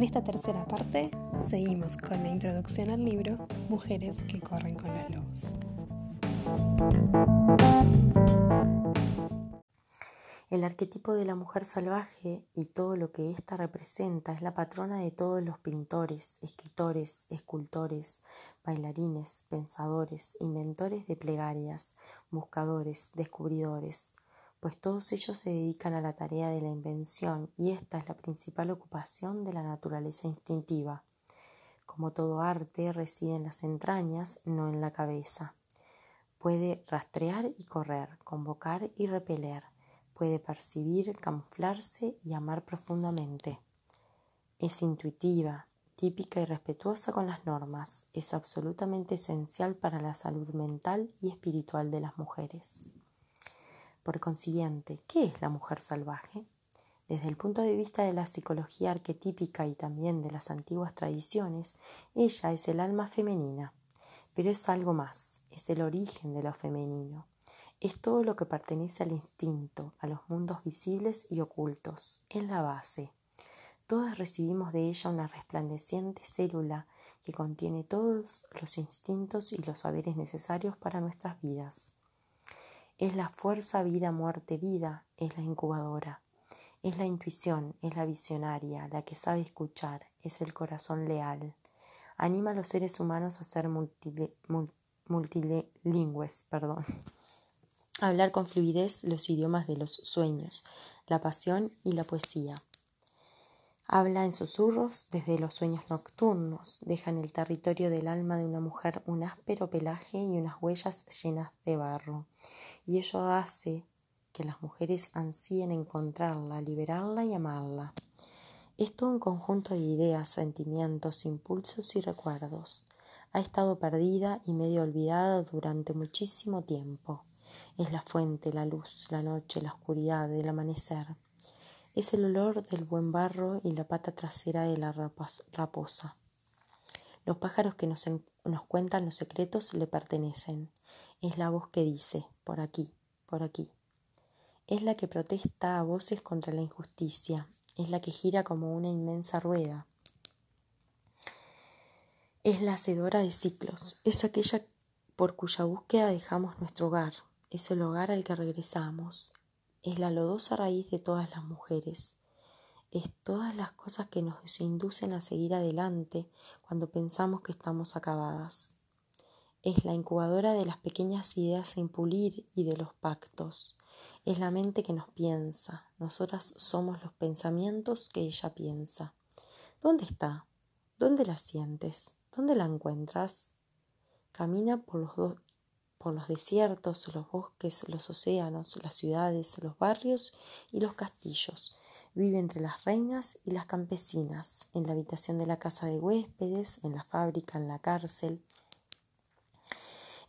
En esta tercera parte seguimos con la introducción al libro Mujeres que corren con los lobos. El arquetipo de la mujer salvaje y todo lo que ésta representa es la patrona de todos los pintores, escritores, escultores, bailarines, pensadores, inventores de plegarias, buscadores, descubridores, pues todos ellos se dedican a la tarea de la invención y esta es la principal ocupación de la naturaleza instintiva. Como todo arte reside en las entrañas, no en la cabeza. Puede rastrear y correr, convocar y repeler puede percibir, camuflarse y amar profundamente. Es intuitiva, típica y respetuosa con las normas. Es absolutamente esencial para la salud mental y espiritual de las mujeres. Por consiguiente, ¿qué es la mujer salvaje? Desde el punto de vista de la psicología arquetípica y también de las antiguas tradiciones, ella es el alma femenina, pero es algo más, es el origen de lo femenino es todo lo que pertenece al instinto, a los mundos visibles y ocultos. Es la base. Todas recibimos de ella una resplandeciente célula que contiene todos los instintos y los saberes necesarios para nuestras vidas. Es la fuerza vida, muerte, vida, es la incubadora. Es la intuición, es la visionaria, la que sabe escuchar, es el corazón leal. Anima a los seres humanos a ser multilingües, perdón hablar con fluidez los idiomas de los sueños, la pasión y la poesía. Habla en susurros desde los sueños nocturnos, deja en el territorio del alma de una mujer un áspero pelaje y unas huellas llenas de barro, y ello hace que las mujeres ansíen encontrarla, liberarla y amarla. Es todo un conjunto de ideas, sentimientos, impulsos y recuerdos. Ha estado perdida y medio olvidada durante muchísimo tiempo. Es la fuente, la luz, la noche, la oscuridad, el amanecer. Es el olor del buen barro y la pata trasera de la raposa. Los pájaros que nos, nos cuentan los secretos le pertenecen. Es la voz que dice, por aquí, por aquí. Es la que protesta a voces contra la injusticia. Es la que gira como una inmensa rueda. Es la hacedora de ciclos. Es aquella por cuya búsqueda dejamos nuestro hogar, es el hogar al que regresamos, es la lodosa raíz de todas las mujeres, es todas las cosas que nos inducen a seguir adelante cuando pensamos que estamos acabadas. Es la incubadora de las pequeñas ideas sin pulir y de los pactos. Es la mente que nos piensa. Nosotras somos los pensamientos que ella piensa. ¿Dónde está? ¿Dónde la sientes? ¿Dónde la encuentras? Camina por los dos por los desiertos, los bosques, los océanos, las ciudades, los barrios y los castillos. Vive entre las reinas y las campesinas, en la habitación de la casa de huéspedes, en la fábrica, en la cárcel,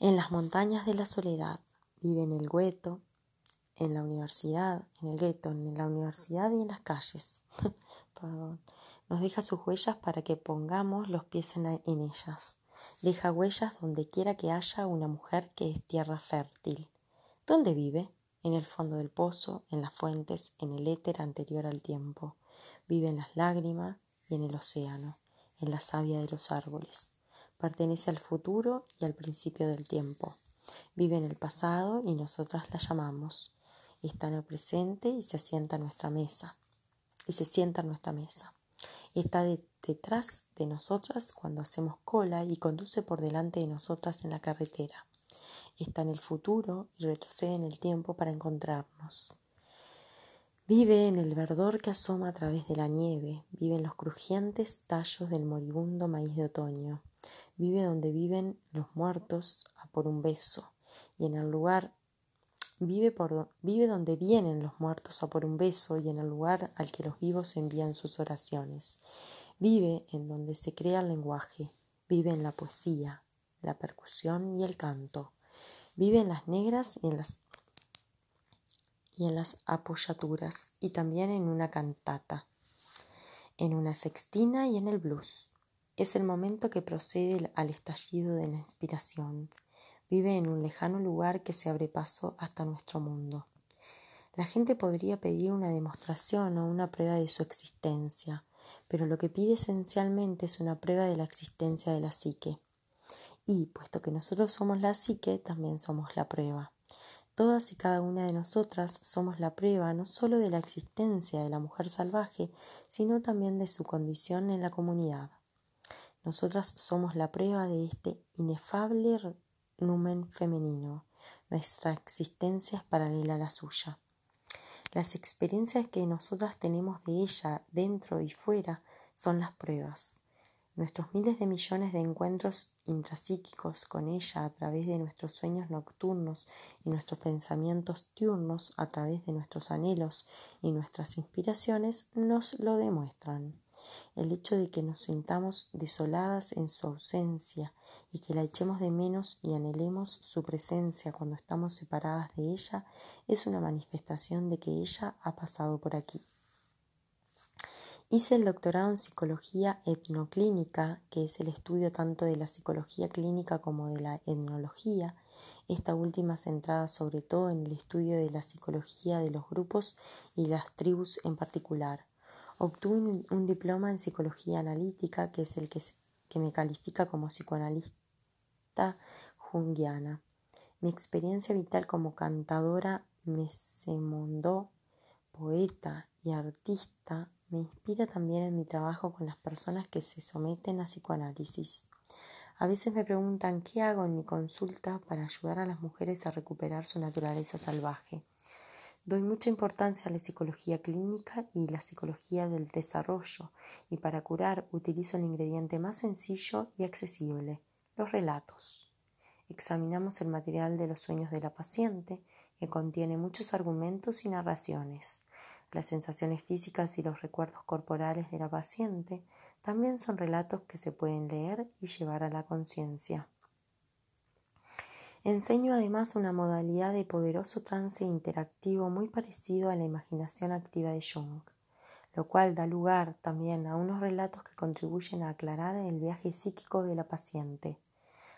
en las montañas de la soledad. Vive en el gueto, en la universidad, en el gueto, en la universidad y en las calles. Nos deja sus huellas para que pongamos los pies en ellas. Deja huellas donde quiera que haya una mujer que es tierra fértil. ¿Dónde vive? En el fondo del pozo, en las fuentes, en el éter anterior al tiempo. Vive en las lágrimas y en el océano, en la savia de los árboles. Pertenece al futuro y al principio del tiempo. Vive en el pasado y nosotras la llamamos. Está en el presente y se sienta a nuestra mesa. Y se sienta a nuestra mesa. Está de detrás de nosotras cuando hacemos cola y conduce por delante de nosotras en la carretera. Está en el futuro y retrocede en el tiempo para encontrarnos. Vive en el verdor que asoma a través de la nieve, vive en los crujientes tallos del moribundo maíz de otoño, vive donde viven los muertos a por un beso, y en el lugar vive, por, vive donde vienen los muertos a por un beso y en el lugar al que los vivos envían sus oraciones. Vive en donde se crea el lenguaje, vive en la poesía, la percusión y el canto. Vive en las negras y en las, y en las apoyaturas y también en una cantata, en una sextina y en el blues. Es el momento que procede al estallido de la inspiración. Vive en un lejano lugar que se abre paso hasta nuestro mundo. La gente podría pedir una demostración o una prueba de su existencia, pero lo que pide esencialmente es una prueba de la existencia de la psique. Y, puesto que nosotros somos la psique, también somos la prueba. Todas y cada una de nosotras somos la prueba no solo de la existencia de la mujer salvaje, sino también de su condición en la comunidad. Nosotras somos la prueba de este inefable numen femenino. Nuestra existencia es paralela a la suya. Las experiencias que nosotras tenemos de ella dentro y fuera son las pruebas. Nuestros miles de millones de encuentros intrapsíquicos con ella a través de nuestros sueños nocturnos y nuestros pensamientos diurnos a través de nuestros anhelos y nuestras inspiraciones nos lo demuestran. El hecho de que nos sintamos desoladas en su ausencia y que la echemos de menos y anhelemos su presencia cuando estamos separadas de ella es una manifestación de que ella ha pasado por aquí. Hice el doctorado en psicología etnoclínica, que es el estudio tanto de la psicología clínica como de la etnología, esta última centrada sobre todo en el estudio de la psicología de los grupos y las tribus en particular. Obtuve un, diploma en psicología analítica, que es el que, me califica como psicoanalista junguiana. Mi experiencia vital como cantadora me se mondó, poeta y artista me inspira también en mi trabajo con las personas que se someten a psicoanálisis. A veces me preguntan qué hago en mi consulta para ayudar a las mujeres a recuperar su naturaleza salvaje. Doy mucha importancia a la psicología clínica y la psicología del desarrollo, y para curar utilizo el ingrediente más sencillo y accesible, los relatos. Examinamos el material de los sueños de la paciente, que contiene muchos argumentos y narraciones. Las sensaciones físicas y los recuerdos corporales de la paciente también son relatos que se pueden leer y llevar a la conciencia. Enseño además una modalidad de poderoso trance interactivo muy parecido a la imaginación activa de Jung, lo cual da lugar también a unos relatos que contribuyen a aclarar el viaje psíquico de la paciente.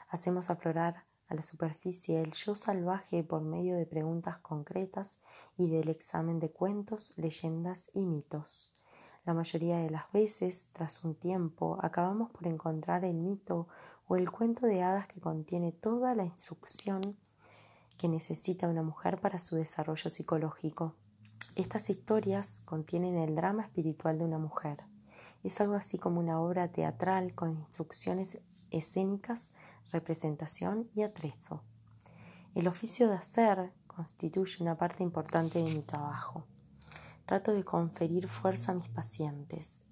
Hacemos aflorar a la superficie el yo salvaje por medio de preguntas concretas y del examen de cuentos, leyendas y mitos. La mayoría de las veces, tras un tiempo, acabamos por encontrar el mito o el cuento de hadas que contiene toda la instrucción que necesita una mujer para su desarrollo psicológico. Estas historias contienen el drama espiritual de una mujer. Es algo así como una obra teatral con instrucciones escénicas representación y atrezo. El oficio de hacer constituye una parte importante de mi trabajo. Trato de conferir fuerza a mis pacientes,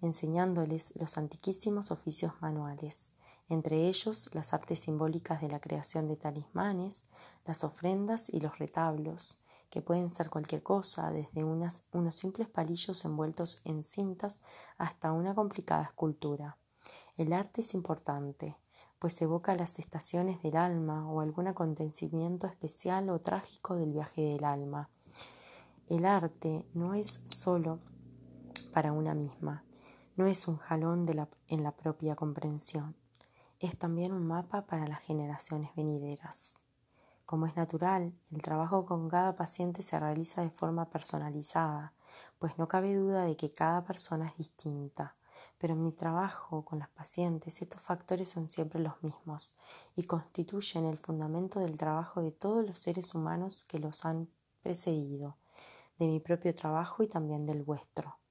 enseñándoles los antiquísimos oficios manuales, entre ellos las artes simbólicas de la creación de talismanes, las ofrendas y los retablos, que pueden ser cualquier cosa, desde unos simples palillos envueltos en cintas hasta una complicada escultura. El arte es importante, pues evoca las estaciones del alma o algún acontecimiento especial o trágico del viaje del alma. El arte no es solo para una misma, no es un jalón en la propia comprensión, es también un mapa para las generaciones venideras. Como es natural, el trabajo con cada paciente se realiza de forma personalizada, pues no cabe duda de que cada persona es distinta pero en mi trabajo con las pacientes estos factores son siempre los mismos y constituyen el fundamento del trabajo de todos los seres humanos que los han precedido, de mi propio trabajo y también del vuestro.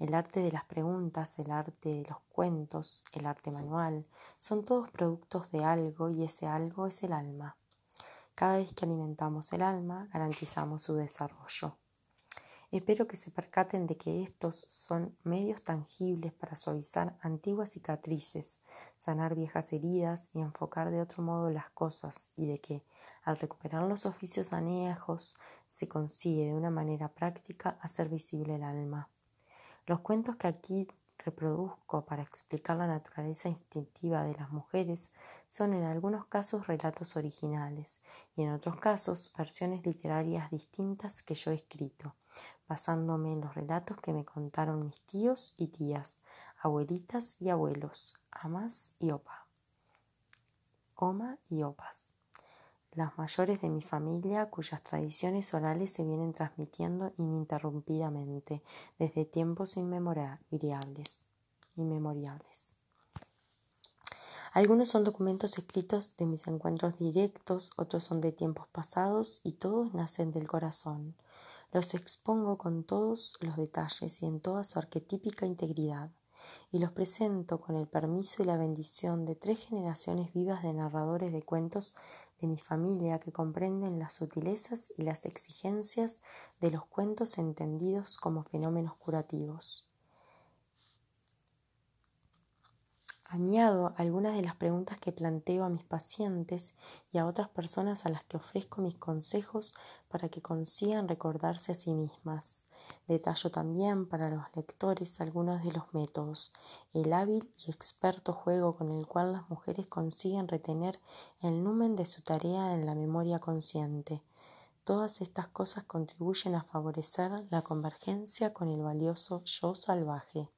El arte de las preguntas, el arte de los cuentos, el arte manual, son todos productos de algo y ese algo es el alma. Cada vez que alimentamos el alma, garantizamos su desarrollo. Espero que se percaten de que estos son medios tangibles para suavizar antiguas cicatrices, sanar viejas heridas y enfocar de otro modo las cosas, y de que, al recuperar los oficios añejos, se consigue de una manera práctica hacer visible el alma. Los cuentos que aquí reproduzco para explicar la naturaleza instintiva de las mujeres son en algunos casos relatos originales y en otros casos versiones literarias distintas que yo he escrito basándome en los relatos que me contaron mis tíos y tías, abuelitas y abuelos, amas y opa. Oma y opas. Las mayores de mi familia cuyas tradiciones orales se vienen transmitiendo ininterrumpidamente desde tiempos inmemoriales. inmemoriales. Algunos son documentos escritos de mis encuentros directos, otros son de tiempos pasados y todos nacen del corazón. Los expongo con todos los detalles y en toda su arquetípica integridad y los presento con el permiso y la bendición de tres generaciones vivas de narradores de cuentos de mi familia que comprenden las sutilezas y las exigencias de los cuentos entendidos como fenómenos curativos. Añado algunas de las preguntas que planteo a mis pacientes y a otras personas a las que ofrezco mis consejos para que consigan recordarse a sí mismas. Detallo también para los lectores algunos de los métodos, el hábil y experto juego con el cual las mujeres consiguen retener el numen de su tarea en la memoria consciente. Todas estas cosas contribuyen a favorecer la convergencia con el valioso yo salvaje.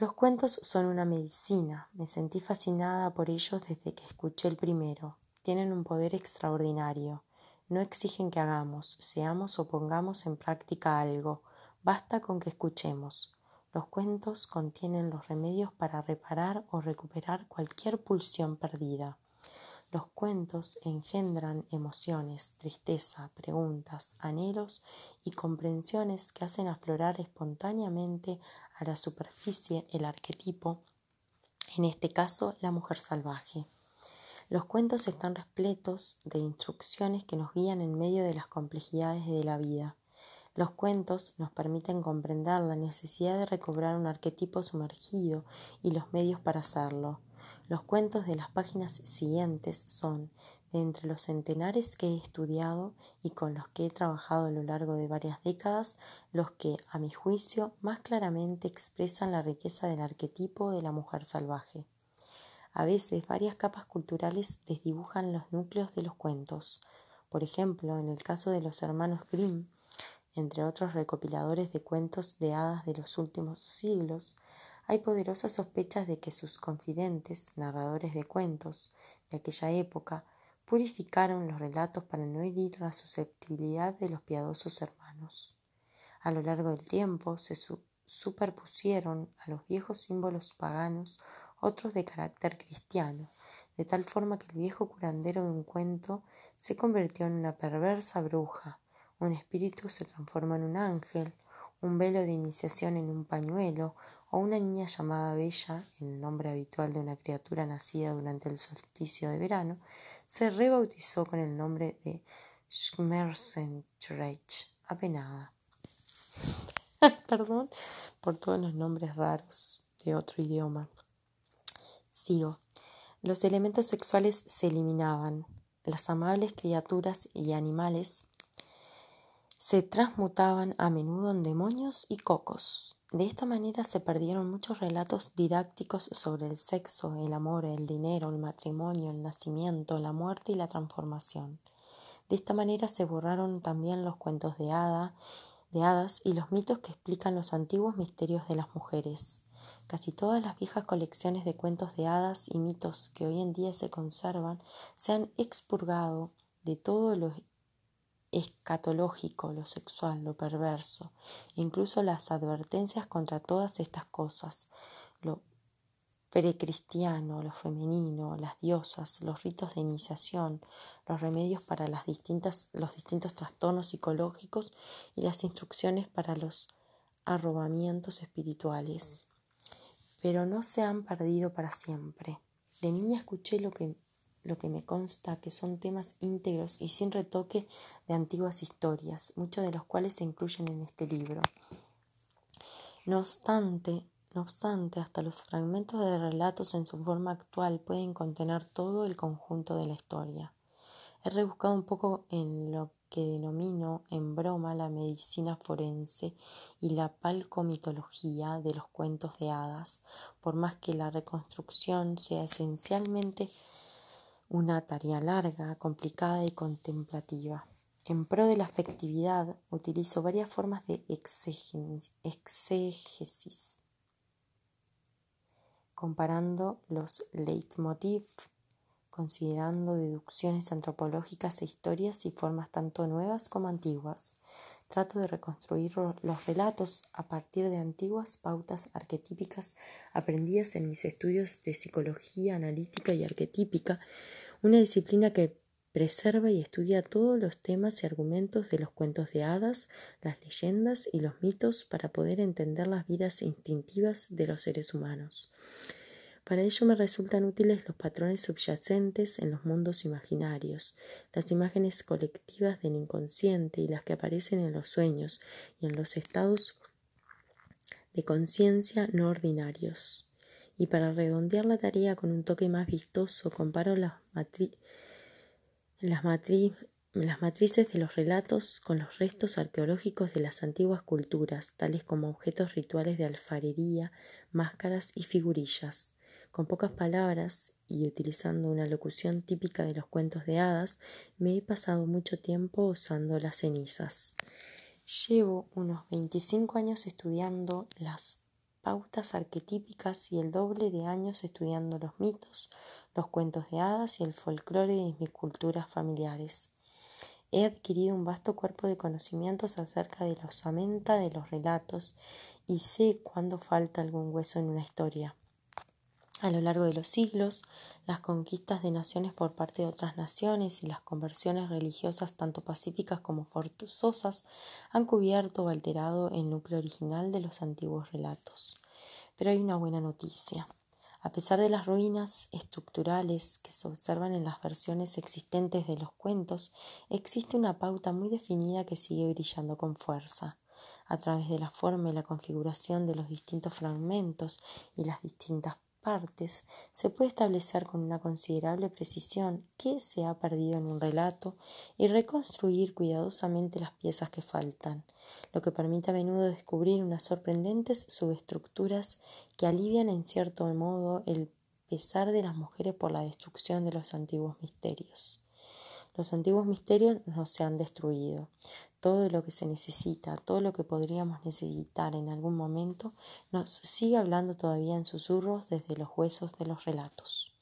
Los cuentos son una medicina. Me sentí fascinada por ellos desde que escuché el primero. Tienen un poder extraordinario. No exigen que hagamos, seamos o pongamos en práctica algo. Basta con que escuchemos. Los cuentos contienen los remedios para reparar o recuperar cualquier pulsión perdida. Los cuentos engendran emociones, tristeza, preguntas, anhelos y comprensiones que hacen aflorar espontáneamente a la superficie el arquetipo, en este caso la mujer salvaje. Los cuentos están repletos de instrucciones que nos guían en medio de las complejidades de la vida. Los cuentos nos permiten comprender la necesidad de recobrar un arquetipo sumergido y los medios para hacerlo. Los cuentos de las páginas siguientes son, de entre los centenares que he estudiado y con los que he trabajado a lo largo de varias décadas, los que, a mi juicio, más claramente expresan la riqueza del arquetipo de la mujer salvaje. A veces varias capas culturales desdibujan los núcleos de los cuentos. Por ejemplo, en el caso de los hermanos Grimm, entre otros recopiladores de cuentos de hadas de los últimos siglos, hay poderosas sospechas de que sus confidentes, narradores de cuentos de aquella época, purificaron los relatos para no herir la susceptibilidad de los piadosos hermanos. A lo largo del tiempo se superpusieron a los viejos símbolos paganos otros de carácter cristiano, de tal forma que el viejo curandero de un cuento se convirtió en una perversa bruja, un espíritu se transforma en un ángel, un velo de iniciación en un pañuelo, o una niña llamada Bella, el nombre habitual de una criatura nacida durante el solsticio de verano, se rebautizó con el nombre de Schmerzenreich, apenada. Perdón por todos los nombres raros de otro idioma. Sigo. Los elementos sexuales se eliminaban. Las amables criaturas y animales se transmutaban a menudo en demonios y cocos. De esta manera se perdieron muchos relatos didácticos sobre el sexo, el amor, el dinero, el matrimonio, el nacimiento, la muerte y la transformación. De esta manera se borraron también los cuentos de, de hadas y los mitos que explican los antiguos misterios de las mujeres. Casi todas las viejas colecciones de cuentos de hadas y mitos que hoy en día se conservan se han expurgado de todo lo escatológico, lo sexual, lo perverso, incluso las advertencias contra todas estas cosas, lo precristiano, lo femenino, las diosas, los ritos de iniciación, los remedios para las distintas, los distintos trastornos psicológicos y las instrucciones para los arrobamientos espirituales. Pero no se han perdido para siempre. De niña escuché lo que lo que me consta que son temas íntegros y sin retoque de antiguas historias, muchos de los cuales se incluyen en este libro. No obstante, no obstante, hasta los fragmentos de relatos en su forma actual pueden contener todo el conjunto de la historia. He rebuscado un poco en lo que denomino en broma la medicina forense y la palcomitología de los cuentos de hadas, por más que la reconstrucción sea esencialmente una tarea larga, complicada y contemplativa. En pro de la afectividad utilizo varias formas de exégesis, comparando los leitmotiv considerando deducciones antropológicas e historias y formas tanto nuevas como antiguas. Trato de reconstruir los relatos a partir de antiguas pautas arquetípicas aprendidas en mis estudios de psicología analítica y arquetípica, una disciplina que preserva y estudia todos los temas y argumentos de los cuentos de hadas, las leyendas y los mitos para poder entender las vidas instintivas de los seres humanos. Para ello me resultan útiles los patrones subyacentes en los mundos imaginarios, las imágenes colectivas del inconsciente y las que aparecen en los sueños y en los estados de conciencia no ordinarios. Y para redondear la tarea con un toque más vistoso, comparo las matrices las, las matrices de los relatos con los restos arqueológicos de las antiguas culturas, tales como objetos rituales de alfarería, máscaras y figurillas. Con pocas palabras y utilizando una locución típica de los cuentos de hadas, me he pasado mucho tiempo usando las cenizas. Llevo unos 25 años estudiando las pautas arquetípicas y el doble de años estudiando los mitos, los cuentos de hadas y el folclore de mis culturas familiares. He adquirido un vasto cuerpo de conocimientos acerca de la osamenta de los relatos y sé cuándo falta algún hueso en una historia. A lo largo de los siglos, las conquistas de naciones por parte de otras naciones y las conversiones religiosas tanto pacíficas como forzosas han cubierto o alterado el núcleo original de los antiguos relatos. Pero hay una buena noticia. A pesar de las ruinas estructurales que se observan en las versiones existentes de los cuentos, existe una pauta muy definida que sigue brillando con fuerza. A través de la forma y la configuración de los distintos fragmentos y las distintas partes, se puede establecer con una considerable precisión qué se ha perdido en un relato y reconstruir cuidadosamente las piezas que faltan, lo que permite a menudo descubrir unas sorprendentes subestructuras que alivian en cierto modo el pesar de las mujeres por la destrucción de los antiguos misterios. Los antiguos misterios no se han destruido, todo lo que se necesita, todo lo que podríamos necesitar en algún momento, nos sigue hablando todavía en susurros desde los huesos de los relatos.